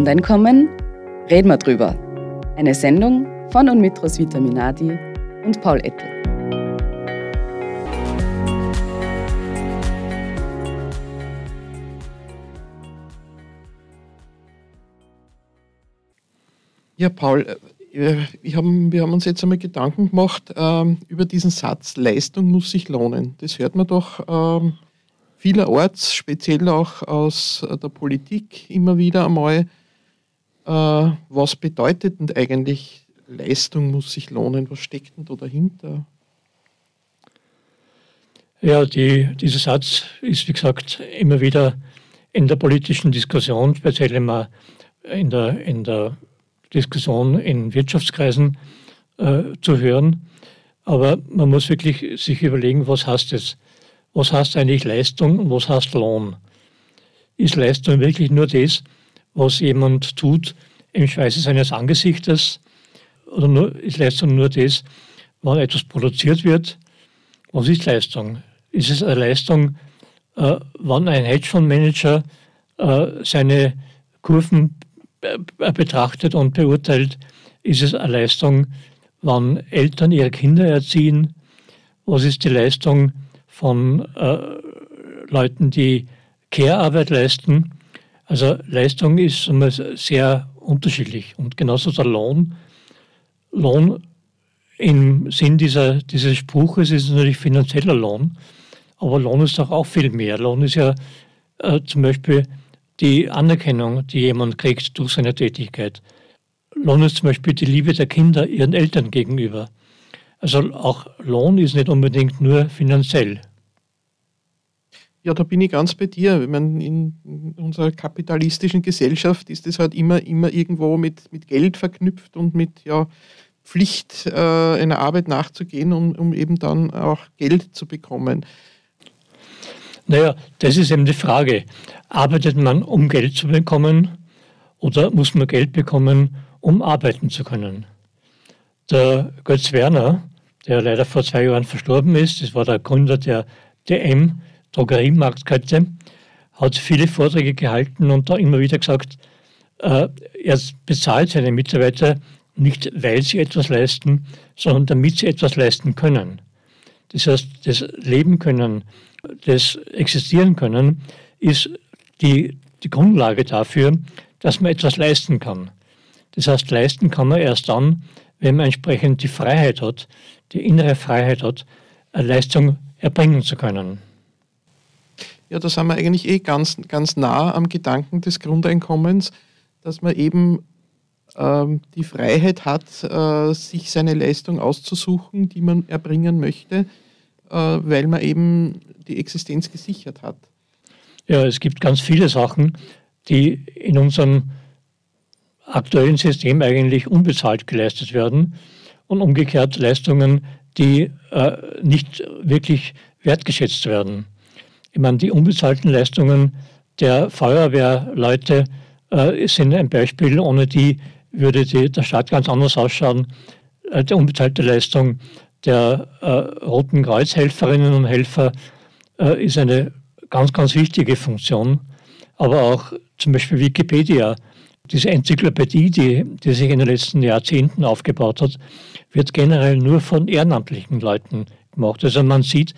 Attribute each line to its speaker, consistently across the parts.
Speaker 1: Grundeinkommen? Reden wir drüber. Eine Sendung von und mit Roswitha Minadi und Paul Ettel.
Speaker 2: Ja, Paul, äh, wir haben, wir haben uns jetzt einmal Gedanken gemacht ähm, über diesen Satz, Leistung muss sich lohnen. Das hört man doch ähm, vielerorts, speziell auch aus der Politik immer wieder einmal. Äh, was bedeutet denn eigentlich Leistung muss sich lohnen? Was steckt denn da dahinter?
Speaker 3: Ja, die, dieser Satz ist, wie gesagt, immer wieder in der politischen Diskussion, speziell immer in der, in der Diskussion in Wirtschaftskreisen äh, zu hören. Aber man muss wirklich sich überlegen, was heißt es? Was heißt eigentlich Leistung und was heißt Lohn? Ist Leistung wirklich nur das, was jemand tut im Schweiße seines Angesichtes? Oder nur, ist Leistung nur das, wann etwas produziert wird? Was ist Leistung? Ist es eine Leistung, äh, wann ein Hedgefondsmanager äh, seine Kurven betrachtet und beurteilt, ist es eine Leistung, wann Eltern ihre Kinder erziehen? Was ist die Leistung von äh, Leuten, die Care-Arbeit leisten? Also Leistung ist immer sehr unterschiedlich und genauso der Lohn. Lohn im Sinn dieser, dieses Spruches ist natürlich finanzieller Lohn, aber Lohn ist doch auch viel mehr. Lohn ist ja äh, zum Beispiel die Anerkennung, die jemand kriegt durch seine Tätigkeit. Lohn ist zum Beispiel die Liebe der Kinder ihren Eltern gegenüber. Also auch Lohn ist nicht unbedingt nur finanziell.
Speaker 2: Ja, da bin ich ganz bei dir. Ich meine, in unserer kapitalistischen Gesellschaft ist es halt immer, immer irgendwo mit, mit Geld verknüpft und mit ja, Pflicht, äh, einer Arbeit nachzugehen, um, um eben dann auch Geld zu bekommen.
Speaker 3: Naja, das ist eben die Frage. Arbeitet man, um Geld zu bekommen oder muss man Geld bekommen, um arbeiten zu können? Der Götz Werner, der leider vor zwei Jahren verstorben ist, das war der Gründer der DM, Drogeriemarktkette, hat viele Vorträge gehalten und da immer wieder gesagt, äh, er bezahlt seine Mitarbeiter nicht, weil sie etwas leisten, sondern damit sie etwas leisten können. Das heißt, das Leben können, das Existieren können, ist die, die Grundlage dafür, dass man etwas leisten kann. Das heißt, leisten kann man erst dann, wenn man entsprechend die Freiheit hat, die innere Freiheit hat, eine Leistung erbringen zu können.
Speaker 2: Ja, da sind wir eigentlich eh ganz, ganz nah am Gedanken des Grundeinkommens, dass man eben ähm, die Freiheit hat, äh, sich seine Leistung auszusuchen, die man erbringen möchte, äh, weil man eben die Existenz gesichert hat.
Speaker 3: Ja, es gibt ganz viele Sachen, die in unserem aktuellen System eigentlich unbezahlt geleistet werden und umgekehrt Leistungen, die äh, nicht wirklich wertgeschätzt werden. Ich meine, die unbezahlten Leistungen der Feuerwehrleute äh, sind ein Beispiel, ohne die würde die, der Staat ganz anders ausschauen. Äh, die unbezahlte Leistung der äh, Roten Kreuzhelferinnen und Helfer äh, ist eine ganz, ganz wichtige Funktion. Aber auch zum Beispiel Wikipedia, diese Enzyklopädie, die, die sich in den letzten Jahrzehnten aufgebaut hat, wird generell nur von ehrenamtlichen Leuten gemacht. Also man sieht,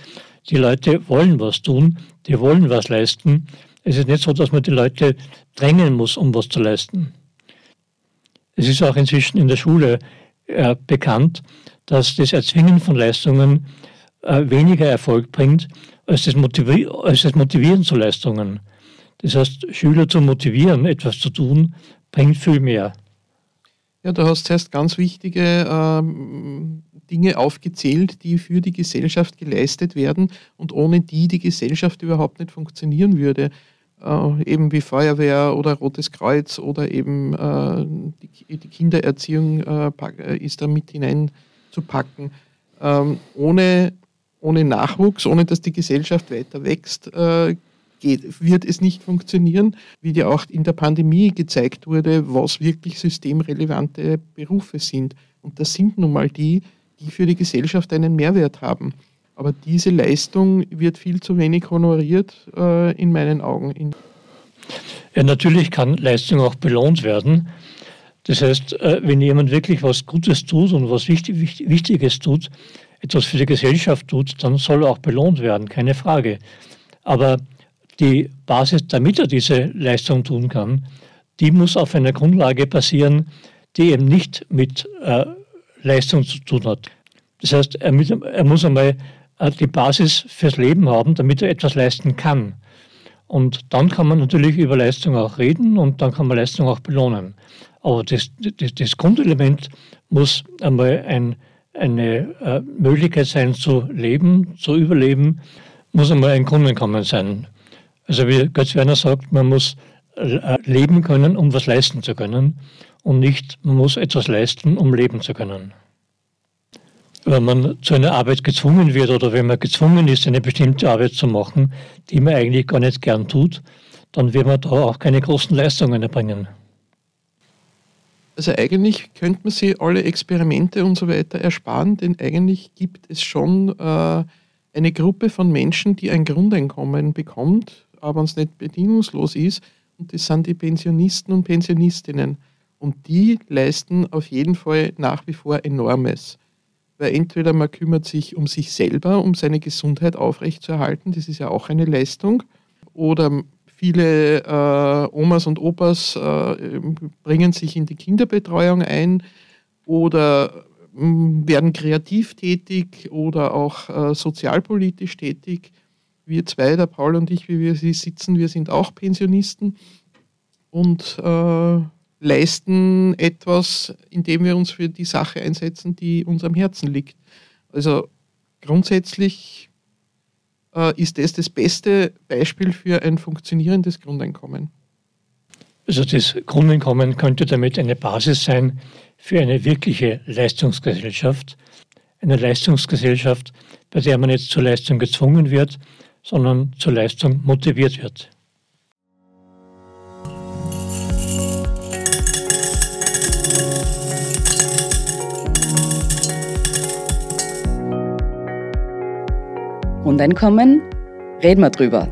Speaker 3: die Leute wollen was tun, die wollen was leisten. Es ist nicht so, dass man die Leute drängen muss, um was zu leisten. Es ist auch inzwischen in der Schule äh, bekannt, dass das Erzwingen von Leistungen äh, weniger Erfolg bringt als das, als das Motivieren zu Leistungen. Das heißt, Schüler zu motivieren, etwas zu tun, bringt viel mehr.
Speaker 2: Ja, du hast zuerst ganz wichtige ähm, Dinge aufgezählt, die für die Gesellschaft geleistet werden und ohne die die Gesellschaft überhaupt nicht funktionieren würde. Äh, eben wie Feuerwehr oder Rotes Kreuz oder eben äh, die, die, Kindererziehung äh, ist da mit hineinzupacken. Ähm, ohne ohne Nachwuchs, ohne dass die Gesellschaft weiter wächst, äh, geht, wird es nicht funktionieren, wie dir auch in der Pandemie gezeigt wurde, was wirklich systemrelevante Berufe sind. Und das sind nun mal die, die für die Gesellschaft einen Mehrwert haben. Aber diese Leistung wird viel zu wenig honoriert, äh, in meinen Augen.
Speaker 3: Ja, natürlich kann Leistung auch belohnt werden. Das heißt, äh, wenn jemand wirklich was Gutes tut und was Wichtiges tut, etwas für die Gesellschaft tut, dann soll er auch belohnt werden, keine Frage. Aber die Basis, damit er diese Leistung tun kann, die muss auf einer Grundlage basieren, die eben nicht mit äh, Leistung zu tun hat. Das heißt, er, mit, er muss einmal äh, die Basis fürs Leben haben, damit er etwas leisten kann. Und dann kann man natürlich über Leistung auch reden und dann kann man Leistung auch belohnen. Aber das, das, das Grundelement muss einmal ein, eine äh, Möglichkeit sein zu leben, zu überleben, muss einmal ein Grundeinkommen sein. Also wie Götz Werner sagt, man muss äh, leben können, um was leisten zu können und nicht, man muss etwas leisten, um leben zu können. Wenn man zu einer Arbeit gezwungen wird oder wenn man gezwungen ist, eine bestimmte Arbeit zu machen, die man eigentlich gar nicht gern tut, dann wird man da auch keine großen Leistungen erbringen.
Speaker 2: Also eigentlich könnte man sich alle Experimente und so weiter ersparen, denn eigentlich gibt es schon äh, eine Gruppe von Menschen, die ein Grundeinkommen bekommt, aber es nicht bedingungslos ist, und das sind die Pensionisten und Pensionistinnen. Und die leisten auf jeden Fall nach wie vor enormes. Weil entweder man kümmert sich um sich selber, um seine Gesundheit aufrechtzuerhalten, das ist ja auch eine Leistung, oder Viele äh, Omas und Opas äh, bringen sich in die Kinderbetreuung ein oder äh, werden kreativ tätig oder auch äh, sozialpolitisch tätig. Wir zwei, der Paul und ich, wie wir sie sitzen, wir sind auch Pensionisten und äh, leisten etwas, indem wir uns für die Sache einsetzen, die uns am Herzen liegt. Also grundsätzlich äh, ist das das beste Beispiel für ein funktionierendes Grundeinkommen.
Speaker 3: Also das Grundeinkommen könnte damit eine Basis sein für eine wirkliche Leistungsgesellschaft. Eine Leistungsgesellschaft, bei der man jetzt zur Leistung gezwungen wird, sondern zur Leistung motiviert wird.
Speaker 1: Grundeinkommen, reden wir drüber.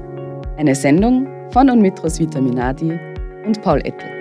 Speaker 1: Eine Sendung von und mit Roswitha Minadi und Paul Ettel.